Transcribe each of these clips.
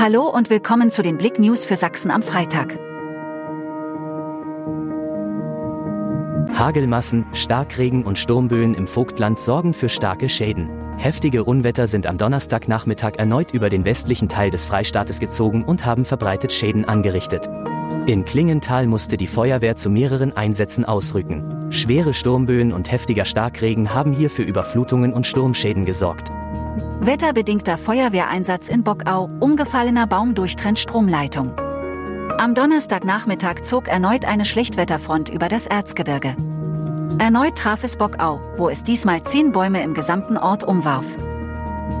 Hallo und willkommen zu den Blick News für Sachsen am Freitag. Hagelmassen, Starkregen und Sturmböen im Vogtland sorgen für starke Schäden. Heftige Unwetter sind am Donnerstagnachmittag erneut über den westlichen Teil des Freistaates gezogen und haben verbreitet Schäden angerichtet. In Klingenthal musste die Feuerwehr zu mehreren Einsätzen ausrücken. Schwere Sturmböen und heftiger Starkregen haben hier für Überflutungen und Sturmschäden gesorgt. Wetterbedingter Feuerwehreinsatz in Bockau, umgefallener Baum durchtrennt Stromleitung. Am Donnerstagnachmittag zog erneut eine Schlechtwetterfront über das Erzgebirge. Erneut traf es Bockau, wo es diesmal zehn Bäume im gesamten Ort umwarf.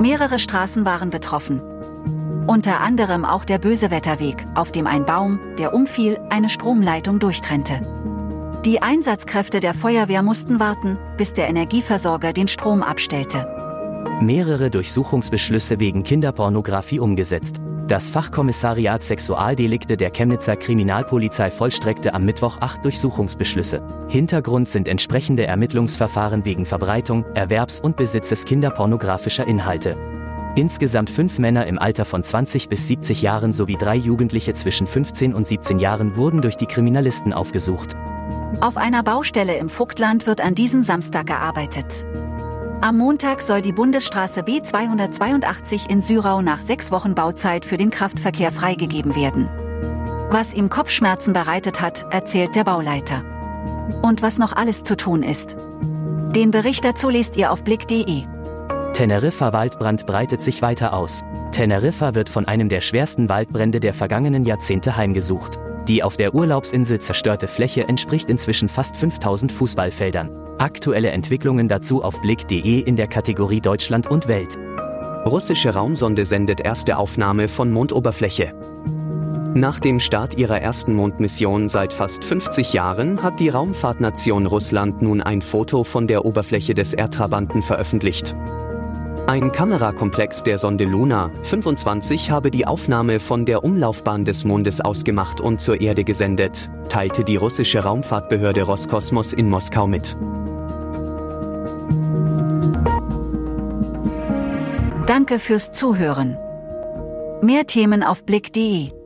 Mehrere Straßen waren betroffen. Unter anderem auch der Bösewetterweg, auf dem ein Baum, der umfiel, eine Stromleitung durchtrennte. Die Einsatzkräfte der Feuerwehr mussten warten, bis der Energieversorger den Strom abstellte mehrere Durchsuchungsbeschlüsse wegen Kinderpornografie umgesetzt. Das Fachkommissariat Sexualdelikte der Chemnitzer Kriminalpolizei vollstreckte am Mittwoch acht Durchsuchungsbeschlüsse. Hintergrund sind entsprechende Ermittlungsverfahren wegen Verbreitung, Erwerbs und Besitzes kinderpornografischer Inhalte. Insgesamt fünf Männer im Alter von 20 bis 70 Jahren sowie drei Jugendliche zwischen 15 und 17 Jahren wurden durch die Kriminalisten aufgesucht. Auf einer Baustelle im Vogtland wird an diesem Samstag gearbeitet. Am Montag soll die Bundesstraße B282 in Syrau nach sechs Wochen Bauzeit für den Kraftverkehr freigegeben werden. Was ihm Kopfschmerzen bereitet hat, erzählt der Bauleiter. Und was noch alles zu tun ist. Den Bericht dazu lest ihr auf blick.de. Teneriffa Waldbrand breitet sich weiter aus. Teneriffa wird von einem der schwersten Waldbrände der vergangenen Jahrzehnte heimgesucht. Die auf der Urlaubsinsel zerstörte Fläche entspricht inzwischen fast 5000 Fußballfeldern. Aktuelle Entwicklungen dazu auf blick.de in der Kategorie Deutschland und Welt. Russische Raumsonde sendet erste Aufnahme von Mondoberfläche. Nach dem Start ihrer ersten Mondmission seit fast 50 Jahren hat die Raumfahrtnation Russland nun ein Foto von der Oberfläche des Erdtrabanten veröffentlicht. Ein Kamerakomplex der Sonde Luna 25 habe die Aufnahme von der Umlaufbahn des Mondes ausgemacht und zur Erde gesendet, teilte die russische Raumfahrtbehörde Roskosmos in Moskau mit. Danke fürs Zuhören. Mehr Themen auf blick.de